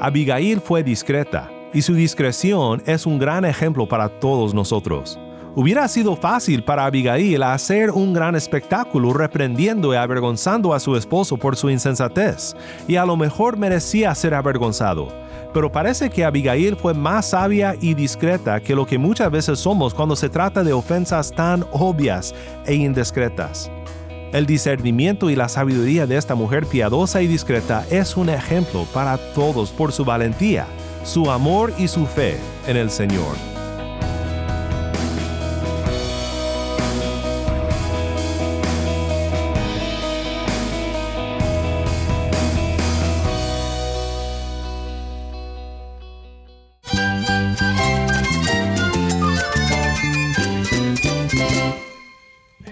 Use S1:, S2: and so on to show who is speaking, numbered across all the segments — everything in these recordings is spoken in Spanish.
S1: Abigail fue discreta, y su discreción es un gran ejemplo para todos nosotros. Hubiera sido fácil para Abigail hacer un gran espectáculo reprendiendo y avergonzando a su esposo por su insensatez, y a lo mejor merecía ser avergonzado. Pero parece que Abigail fue más sabia y discreta que lo que muchas veces somos cuando se trata de ofensas tan obvias e indiscretas. El discernimiento y la sabiduría de esta mujer piadosa y discreta es un ejemplo para todos por su valentía, su amor y su fe en el Señor.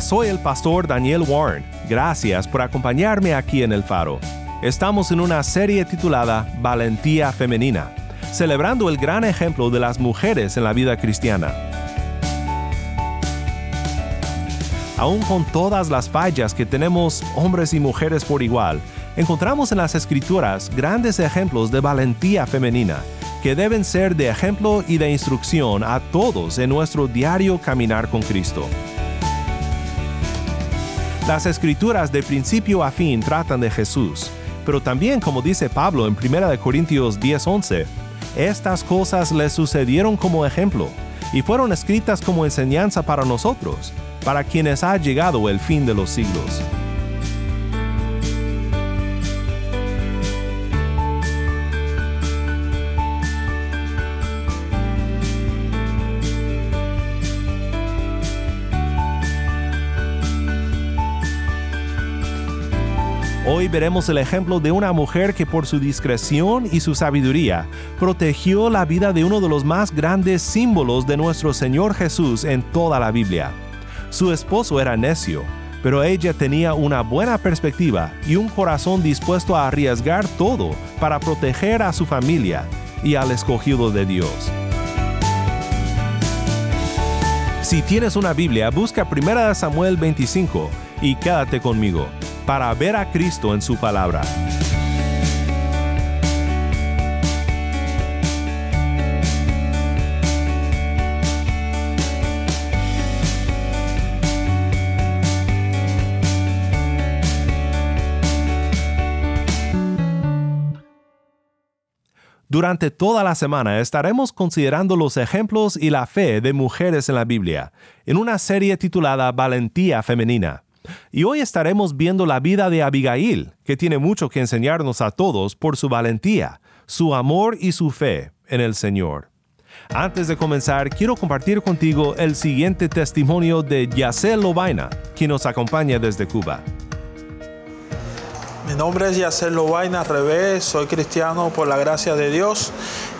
S1: Soy el pastor Daniel Warren. Gracias por acompañarme aquí en El Faro. Estamos en una serie titulada Valentía Femenina, celebrando el gran ejemplo de las mujeres en la vida cristiana. Aún con todas las fallas que tenemos hombres y mujeres por igual, encontramos en las escrituras grandes ejemplos de valentía femenina que deben ser de ejemplo y de instrucción a todos en nuestro diario caminar con Cristo. Las escrituras de principio a fin tratan de Jesús, pero también como dice Pablo en 1 Corintios 10:11, estas cosas le sucedieron como ejemplo y fueron escritas como enseñanza para nosotros, para quienes ha llegado el fin de los siglos. Hoy veremos el ejemplo de una mujer que por su discreción y su sabiduría protegió la vida de uno de los más grandes símbolos de nuestro Señor Jesús en toda la Biblia. Su esposo era necio, pero ella tenía una buena perspectiva y un corazón dispuesto a arriesgar todo para proteger a su familia y al escogido de Dios. Si tienes una Biblia, busca 1 Samuel 25 y quédate conmigo para ver a Cristo en su palabra. Durante toda la semana estaremos considerando los ejemplos y la fe de mujeres en la Biblia, en una serie titulada Valentía Femenina. Y hoy estaremos viendo la vida de Abigail, que tiene mucho que enseñarnos a todos por su valentía, su amor y su fe en el Señor. Antes de comenzar, quiero compartir contigo el siguiente testimonio de Yacel Lobaina, quien nos acompaña desde Cuba.
S2: Mi nombre es Yacel Lobaina Revés, soy cristiano por la gracia de Dios.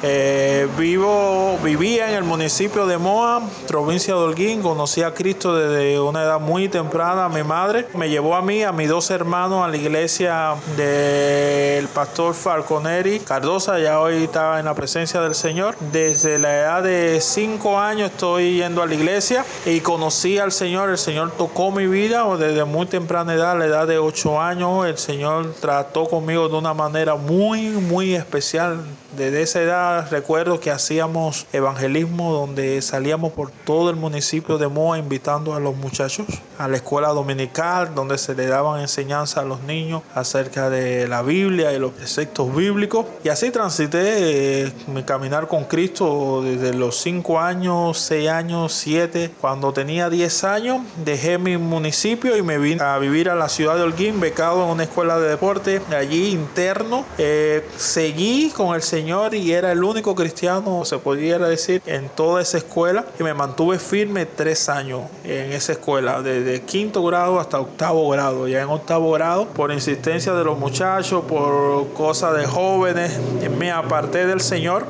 S2: Eh, vivo, vivía en el municipio de Moa, provincia de Holguín. Conocí a Cristo desde una edad muy temprana. Mi madre me llevó a mí, a mis dos hermanos, a la iglesia del pastor Falconeri Cardosa. Ya hoy estaba en la presencia del Señor. Desde la edad de cinco años estoy yendo a la iglesia y conocí al Señor. El Señor tocó mi vida desde muy temprana edad, a la edad de ocho años. El Señor trató conmigo de una manera muy, muy especial Desde esa edad recuerdo que hacíamos evangelismo donde salíamos por todo el municipio de Moa invitando a los muchachos a la escuela dominical donde se le daban enseñanza a los niños acerca de la Biblia y los preceptos bíblicos. Y así transité eh, mi caminar con Cristo desde los 5 años, 6 años, 7. Cuando tenía 10 años dejé mi municipio y me vine a vivir a la ciudad de Holguín, becado en una escuela de deporte allí interno. Eh, seguí con el Señor Y era el único cristiano, se pudiera decir, en toda esa escuela y me mantuve firme tres años en esa escuela, desde quinto grado hasta octavo grado. Ya en octavo grado, por insistencia de los muchachos, por cosas de jóvenes, me aparté del Señor,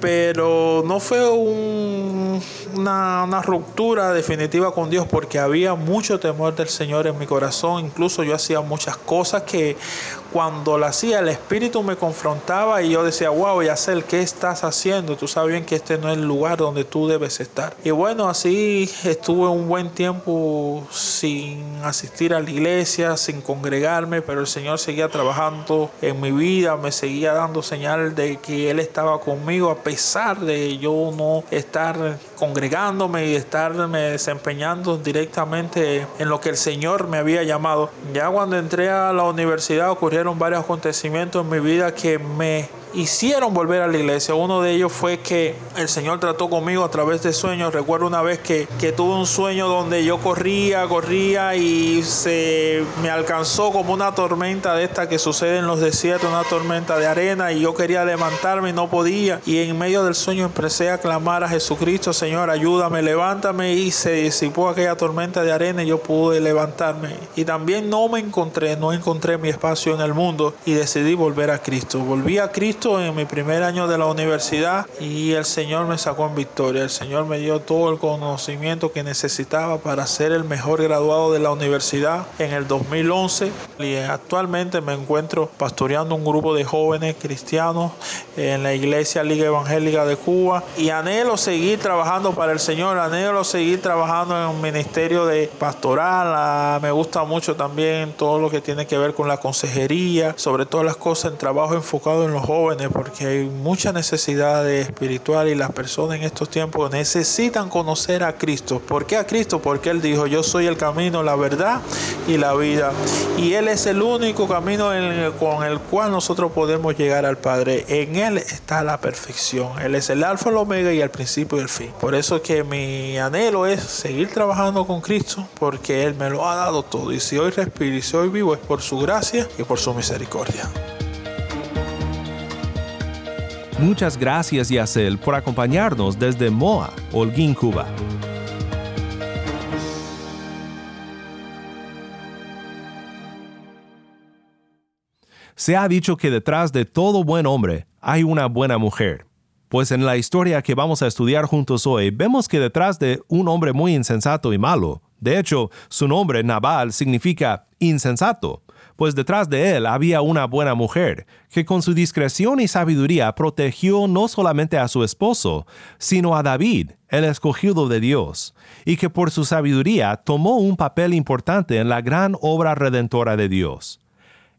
S2: pero no fue una, ruptura definitiva con Dios porque había mucho temor del Señor en mi corazón. Incluso yo hacía muchas cosas que cuando lo hacía, el espíritu me confrontaba y yo decía, wow, Yacel, ¿qué estás haciendo? Tú sabes bien que este no es el lugar donde tú debes estar. Y bueno, así estuve un buen tiempo sin asistir a la iglesia, sin congregarme, pero el Señor seguía trabajando en mi vida, me seguía dando señal de que Él estaba conmigo a pesar de yo no estar congregándome y estarme desempeñando directamente en lo que el Señor me había llamado. Ya cuando entré a la universidad ocurrió varios acontecimientos en mi vida que me hicieron volver a la iglesia. Uno de ellos fue que el Señor trató conmigo a través de sueños. Recuerdo una vez que, que tuve un sueño donde yo corría, corría y se me alcanzó como una tormenta de esta que sucede en los desiertos, una tormenta de arena y yo quería levantarme y no podía. Y en medio del sueño empecé a clamar a Jesucristo, Señor, ayúdame, levántame y se disipó aquella tormenta de arena y yo pude levantarme. Y también no me encontré, no encontré mi espacio en el mundo y decidí volver a Cristo. Volví a Cristo en mi primer año de la universidad y el Señor me sacó en victoria. El Señor me dio todo el conocimiento que necesitaba para ser el mejor graduado de la universidad en el 2011 y actualmente me encuentro pastoreando un grupo de jóvenes cristianos en la iglesia Liga Evangélica de Cuba y anhelo seguir trabajando para el Señor, anhelo seguir trabajando en un ministerio de pastoral. Ah, me gusta mucho también todo lo que tiene que ver con la consejería, sobre todas las cosas en trabajo enfocado en los jóvenes porque hay mucha necesidad espiritual y las personas en estos tiempos necesitan conocer a Cristo. ¿Por qué a Cristo? Porque Él dijo, yo soy el camino, la verdad y la vida. Y Él es el único camino con el cual nosotros podemos llegar al Padre. En Él está la perfección. Él es el alfa, el omega y el principio y el fin. Por eso que mi anhelo es seguir trabajando con Cristo porque Él me lo ha dado todo. Y si hoy respiro y si hoy vivo es por su gracia y por su misericordia.
S1: Muchas gracias Yacel por acompañarnos desde Moa, Holguín, Cuba. Se ha dicho que detrás de todo buen hombre hay una buena mujer. Pues en la historia que vamos a estudiar juntos hoy, vemos que detrás de un hombre muy insensato y malo, de hecho, su nombre, Nabal, significa insensato, pues detrás de él había una buena mujer, que con su discreción y sabiduría protegió no solamente a su esposo, sino a David, el escogido de Dios, y que por su sabiduría tomó un papel importante en la gran obra redentora de Dios.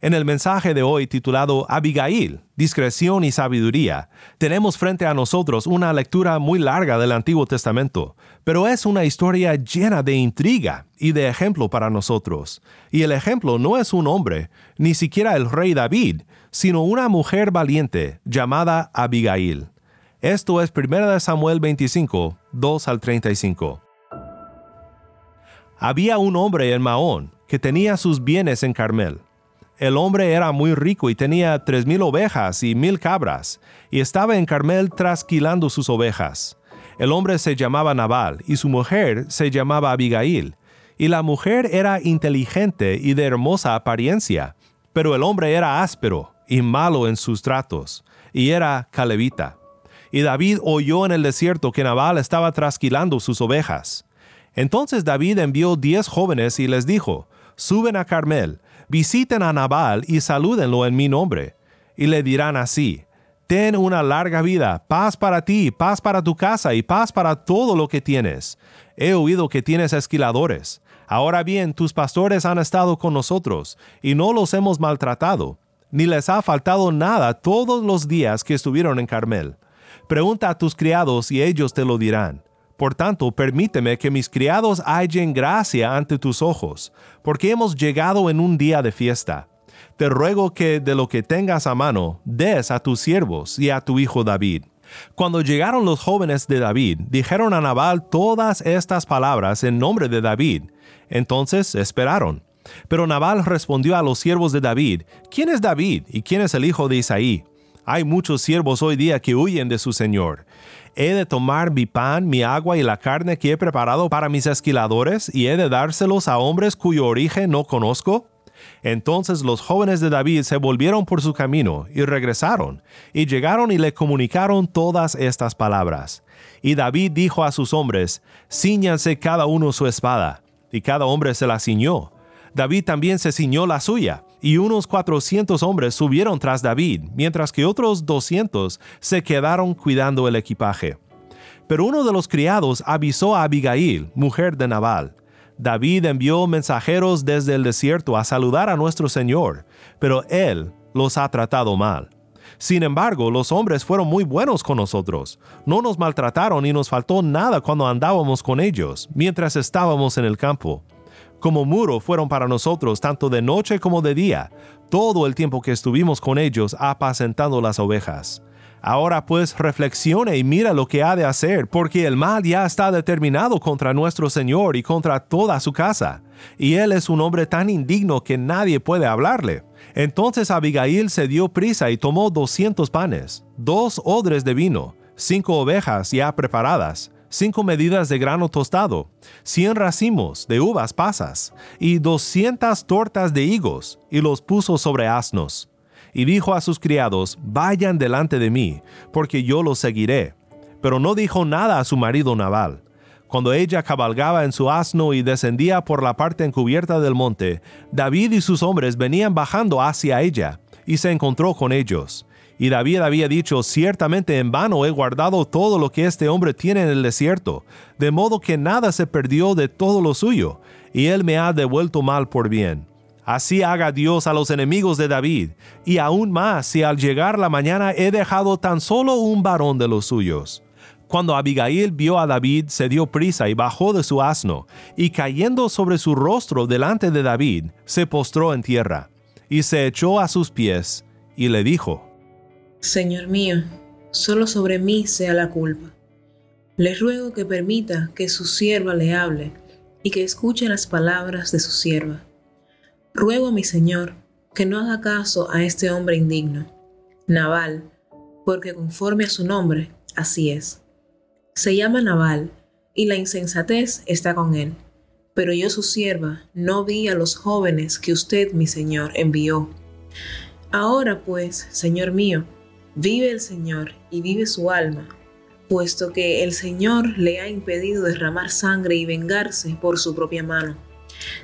S1: En el mensaje de hoy titulado Abigail, discreción y sabiduría, tenemos frente a nosotros una lectura muy larga del Antiguo Testamento, pero es una historia llena de intriga y de ejemplo para nosotros. Y el ejemplo no es un hombre, ni siquiera el rey David, sino una mujer valiente llamada Abigail. Esto es 1 Samuel 25, 2 al 35. Había un hombre en Maón que tenía sus bienes en Carmel el hombre era muy rico y tenía tres mil ovejas y mil cabras, y estaba en Carmel trasquilando sus ovejas. El hombre se llamaba Nabal y su mujer se llamaba Abigail, y la mujer era inteligente y de hermosa apariencia, pero el hombre era áspero y malo en sus tratos, y era calevita. Y David oyó en el desierto que Nabal estaba trasquilando sus ovejas. Entonces David envió diez jóvenes y les dijo, Suben a Carmel, visiten a Nabal y salúdenlo en mi nombre. Y le dirán así, Ten una larga vida, paz para ti, paz para tu casa y paz para todo lo que tienes. He oído que tienes esquiladores. Ahora bien, tus pastores han estado con nosotros, y no los hemos maltratado. ni les ha faltado nada todos los días que estuvieron en Carmel. Pregunta a tus criados y ellos te lo dirán. Por tanto, permíteme que mis criados hallen gracia ante tus ojos, porque hemos llegado en un día de fiesta. Te ruego que de lo que tengas a mano, des a tus siervos y a tu hijo David. Cuando llegaron los jóvenes de David, dijeron a Nabal todas estas palabras en nombre de David. Entonces esperaron. Pero Nabal respondió a los siervos de David, ¿quién es David y quién es el hijo de Isaí? Hay muchos siervos hoy día que huyen de su señor. ¿He de tomar mi pan, mi agua y la carne que he preparado para mis esquiladores y he de dárselos a hombres cuyo origen no conozco? Entonces los jóvenes de David se volvieron por su camino y regresaron, y llegaron y le comunicaron todas estas palabras. Y David dijo a sus hombres, Cíñanse cada uno su espada, y cada hombre se la ciñó. David también se ciñó la suya, y unos cuatrocientos hombres subieron tras David, mientras que otros doscientos se quedaron cuidando el equipaje. Pero uno de los criados avisó a Abigail, mujer de Nabal. David envió mensajeros desde el desierto a saludar a nuestro Señor, pero él los ha tratado mal. Sin embargo, los hombres fueron muy buenos con nosotros. No nos maltrataron y nos faltó nada cuando andábamos con ellos, mientras estábamos en el campo como muro fueron para nosotros tanto de noche como de día, todo el tiempo que estuvimos con ellos apacentando las ovejas. Ahora pues reflexione y mira lo que ha de hacer, porque el mal ya está determinado contra nuestro Señor y contra toda su casa, y él es un hombre tan indigno que nadie puede hablarle. Entonces Abigail se dio prisa y tomó doscientos panes, dos odres de vino, cinco ovejas ya preparadas, cinco medidas de grano tostado, cien racimos de uvas pasas y doscientas tortas de higos, y los puso sobre asnos. Y dijo a sus criados, Vayan delante de mí, porque yo los seguiré. Pero no dijo nada a su marido Nabal. Cuando ella cabalgaba en su asno y descendía por la parte encubierta del monte, David y sus hombres venían bajando hacia ella, y se encontró con ellos y David había dicho, ciertamente en vano he guardado todo lo que este hombre tiene en el desierto, de modo que nada se perdió de todo lo suyo, y él me ha devuelto mal por bien. Así haga Dios a los enemigos de David, y aún más si al llegar la mañana he dejado tan solo un varón de los suyos. Cuando Abigail vio a David, se dio prisa y bajó de su asno, y cayendo sobre su rostro delante de David, se postró en tierra, y se echó a sus pies, y le dijo,
S3: Señor mío, solo sobre mí sea la culpa. Le ruego que permita que su sierva le hable y que escuche las palabras de su sierva. Ruego a mi Señor que no haga caso a este hombre indigno, Naval, porque conforme a su nombre, así es. Se llama Naval, y la insensatez está con él. Pero yo su sierva no vi a los jóvenes que usted, mi Señor, envió. Ahora pues, Señor mío, Vive el Señor y vive su alma, puesto que el Señor le ha impedido derramar sangre y vengarse por su propia mano.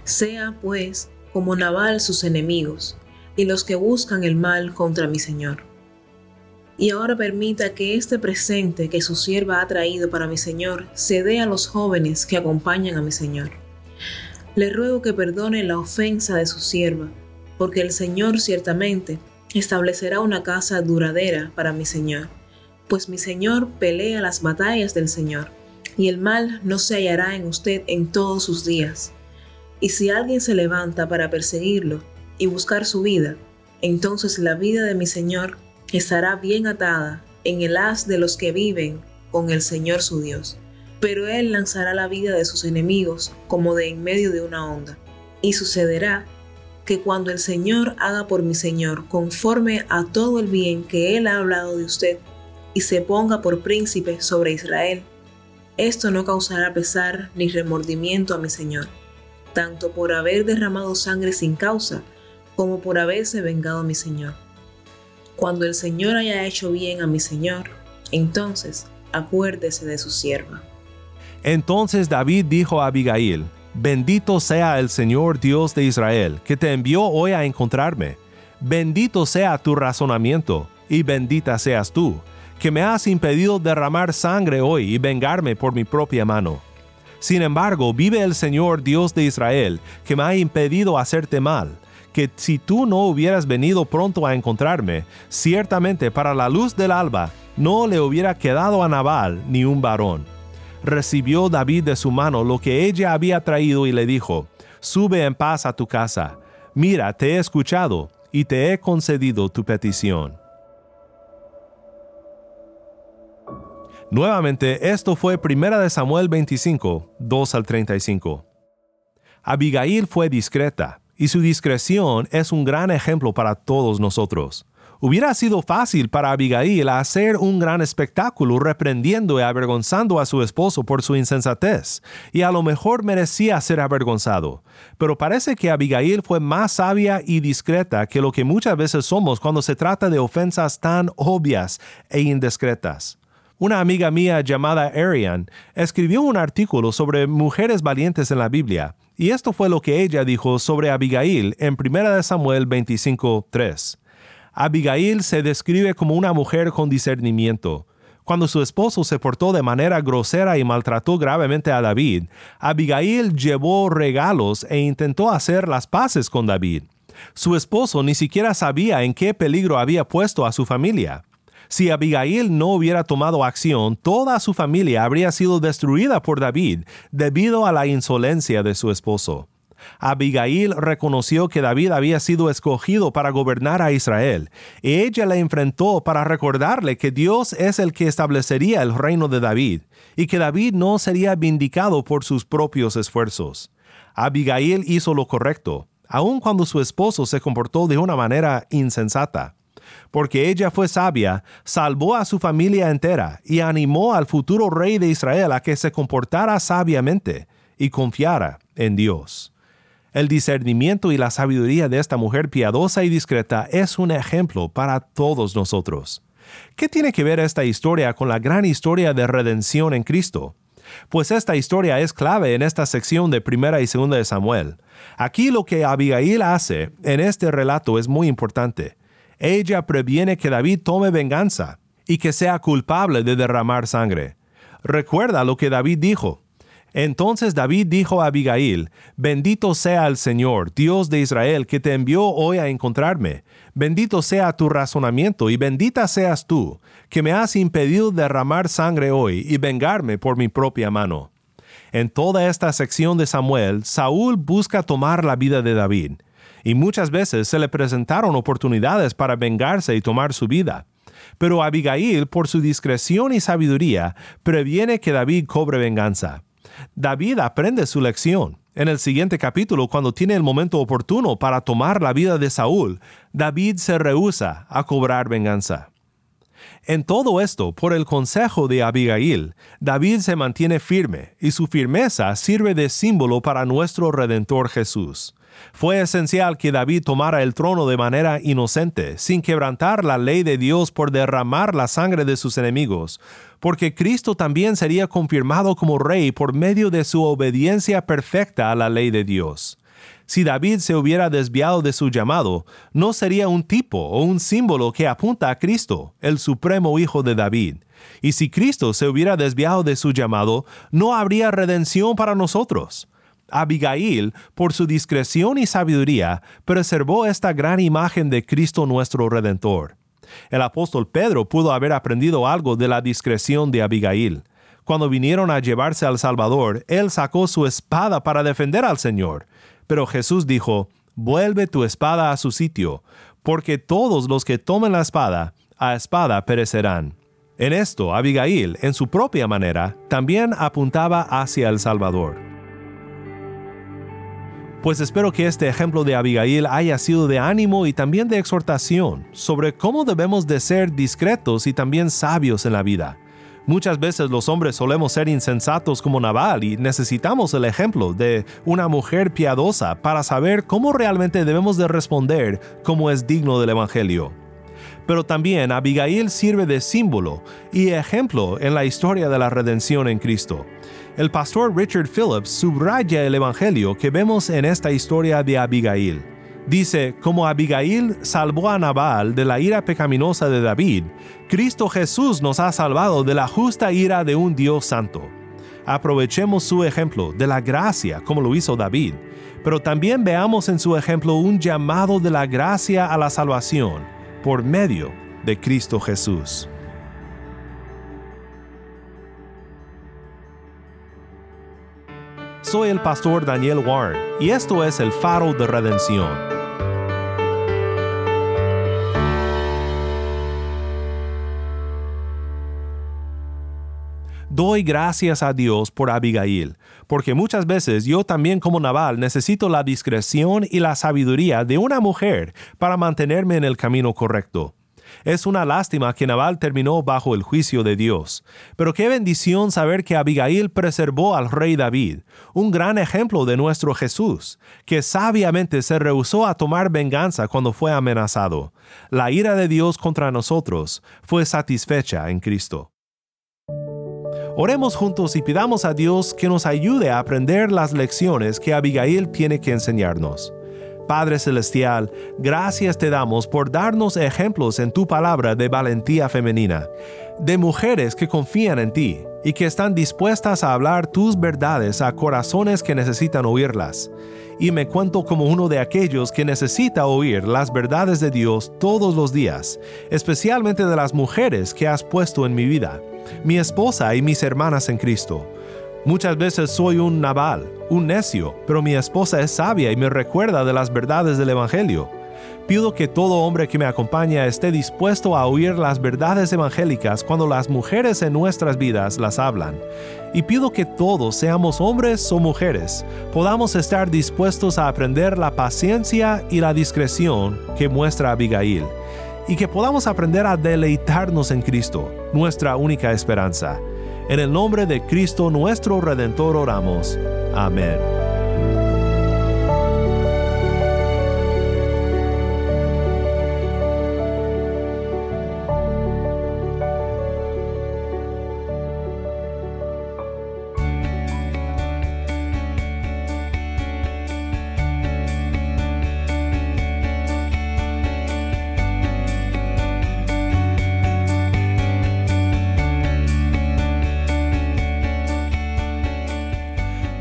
S3: Sea, pues, como Naval sus enemigos, y los que buscan el mal contra mi Señor. Y ahora permita que este presente que su sierva ha traído para mi Señor se dé a los jóvenes que acompañan a mi Señor. Le ruego que perdone la ofensa de su sierva, porque el Señor ciertamente establecerá una casa duradera para mi Señor, pues mi Señor pelea las batallas del Señor, y el mal no se hallará en usted en todos sus días. Y si alguien se levanta para perseguirlo y buscar su vida, entonces la vida de mi Señor estará bien atada en el haz de los que viven con el Señor su Dios. Pero Él lanzará la vida de sus enemigos como de en medio de una onda. Y sucederá que cuando el Señor haga por mi Señor conforme a todo el bien que Él ha hablado de usted, y se ponga por príncipe sobre Israel, esto no causará pesar ni remordimiento a mi Señor, tanto por haber derramado sangre sin causa, como por haberse vengado a mi Señor. Cuando el Señor haya hecho bien a mi Señor, entonces acuérdese de su sierva.
S1: Entonces David dijo a Abigail, Bendito sea el Señor Dios de Israel, que te envió hoy a encontrarme. Bendito sea tu razonamiento, y bendita seas tú, que me has impedido derramar sangre hoy y vengarme por mi propia mano. Sin embargo, vive el Señor Dios de Israel, que me ha impedido hacerte mal, que si tú no hubieras venido pronto a encontrarme, ciertamente para la luz del alba no le hubiera quedado a Nabal ni un varón. Recibió David de su mano lo que ella había traído y le dijo, Sube en paz a tu casa. Mira, te he escuchado y te he concedido tu petición. Nuevamente, esto fue 1 Samuel 25, 2 al 35. Abigail fue discreta, y su discreción es un gran ejemplo para todos nosotros. Hubiera sido fácil para Abigail hacer un gran espectáculo reprendiendo y avergonzando a su esposo por su insensatez, y a lo mejor merecía ser avergonzado. Pero parece que Abigail fue más sabia y discreta que lo que muchas veces somos cuando se trata de ofensas tan obvias e indiscretas. Una amiga mía llamada Arian escribió un artículo sobre mujeres valientes en la Biblia, y esto fue lo que ella dijo sobre Abigail en 1 Samuel 25:3. Abigail se describe como una mujer con discernimiento. Cuando su esposo se portó de manera grosera y maltrató gravemente a David, Abigail llevó regalos e intentó hacer las paces con David. Su esposo ni siquiera sabía en qué peligro había puesto a su familia. Si Abigail no hubiera tomado acción, toda su familia habría sido destruida por David debido a la insolencia de su esposo. Abigail reconoció que David había sido escogido para gobernar a Israel, y ella le enfrentó para recordarle que Dios es el que establecería el reino de David, y que David no sería vindicado por sus propios esfuerzos. Abigail hizo lo correcto, aun cuando su esposo se comportó de una manera insensata porque ella fue sabia, salvó a su familia entera y animó al futuro rey de Israel a que se comportara sabiamente y confiara en Dios. El discernimiento y la sabiduría de esta mujer piadosa y discreta es un ejemplo para todos nosotros. ¿Qué tiene que ver esta historia con la gran historia de redención en Cristo? Pues esta historia es clave en esta sección de primera y segunda de Samuel. Aquí lo que Abigail hace en este relato es muy importante ella previene que David tome venganza y que sea culpable de derramar sangre. Recuerda lo que David dijo. Entonces David dijo a Abigail, Bendito sea el Señor, Dios de Israel, que te envió hoy a encontrarme. Bendito sea tu razonamiento y bendita seas tú, que me has impedido derramar sangre hoy y vengarme por mi propia mano. En toda esta sección de Samuel, Saúl busca tomar la vida de David y muchas veces se le presentaron oportunidades para vengarse y tomar su vida. Pero Abigail, por su discreción y sabiduría, previene que David cobre venganza. David aprende su lección. En el siguiente capítulo, cuando tiene el momento oportuno para tomar la vida de Saúl, David se rehúsa a cobrar venganza. En todo esto, por el consejo de Abigail, David se mantiene firme y su firmeza sirve de símbolo para nuestro Redentor Jesús. Fue esencial que David tomara el trono de manera inocente, sin quebrantar la ley de Dios por derramar la sangre de sus enemigos, porque Cristo también sería confirmado como rey por medio de su obediencia perfecta a la ley de Dios. Si David se hubiera desviado de su llamado, no sería un tipo o un símbolo que apunta a Cristo, el supremo Hijo de David. Y si Cristo se hubiera desviado de su llamado, no habría redención para nosotros. Abigail, por su discreción y sabiduría, preservó esta gran imagen de Cristo nuestro Redentor. El apóstol Pedro pudo haber aprendido algo de la discreción de Abigail. Cuando vinieron a llevarse al Salvador, él sacó su espada para defender al Señor. Pero Jesús dijo, Vuelve tu espada a su sitio, porque todos los que tomen la espada, a espada perecerán. En esto, Abigail, en su propia manera, también apuntaba hacia el Salvador. Pues espero que este ejemplo de Abigail haya sido de ánimo y también de exhortación sobre cómo debemos de ser discretos y también sabios en la vida. Muchas veces los hombres solemos ser insensatos como Naval y necesitamos el ejemplo de una mujer piadosa para saber cómo realmente debemos de responder como es digno del Evangelio. Pero también Abigail sirve de símbolo y ejemplo en la historia de la redención en Cristo el pastor Richard Phillips subraya el Evangelio que vemos en esta historia de Abigail. Dice, como Abigail salvó a Nabal de la ira pecaminosa de David, Cristo Jesús nos ha salvado de la justa ira de un Dios santo. Aprovechemos su ejemplo de la gracia como lo hizo David, pero también veamos en su ejemplo un llamado de la gracia a la salvación por medio de Cristo Jesús. Soy el pastor Daniel Warren y esto es el faro de redención. Doy gracias a Dios por Abigail, porque muchas veces yo también como Naval necesito la discreción y la sabiduría de una mujer para mantenerme en el camino correcto. Es una lástima que Nabal terminó bajo el juicio de Dios, pero qué bendición saber que Abigail preservó al rey David, un gran ejemplo de nuestro Jesús, que sabiamente se rehusó a tomar venganza cuando fue amenazado. La ira de Dios contra nosotros fue satisfecha en Cristo. Oremos juntos y pidamos a Dios que nos ayude a aprender las lecciones que Abigail tiene que enseñarnos. Padre Celestial, gracias te damos por darnos ejemplos en tu palabra de valentía femenina, de mujeres que confían en ti y que están dispuestas a hablar tus verdades a corazones que necesitan oírlas. Y me cuento como uno de aquellos que necesita oír las verdades de Dios todos los días, especialmente de las mujeres que has puesto en mi vida mi esposa y mis hermanas en Cristo. Muchas veces soy un naval, un necio, pero mi esposa es sabia y me recuerda de las verdades del Evangelio. Pido que todo hombre que me acompaña esté dispuesto a oír las verdades evangélicas cuando las mujeres en nuestras vidas las hablan. Y pido que todos, seamos hombres o mujeres, podamos estar dispuestos a aprender la paciencia y la discreción que muestra Abigail y que podamos aprender a deleitarnos en Cristo, nuestra única esperanza. En el nombre de Cristo nuestro Redentor oramos. Amén.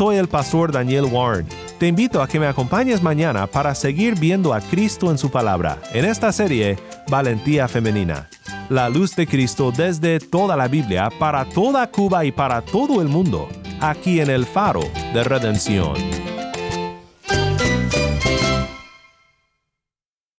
S1: Soy el pastor Daniel Warren. Te invito a que me acompañes mañana para seguir viendo a Cristo en su palabra, en esta serie Valentía Femenina. La luz de Cristo desde toda la Biblia, para toda Cuba y para todo el mundo, aquí en el faro de redención.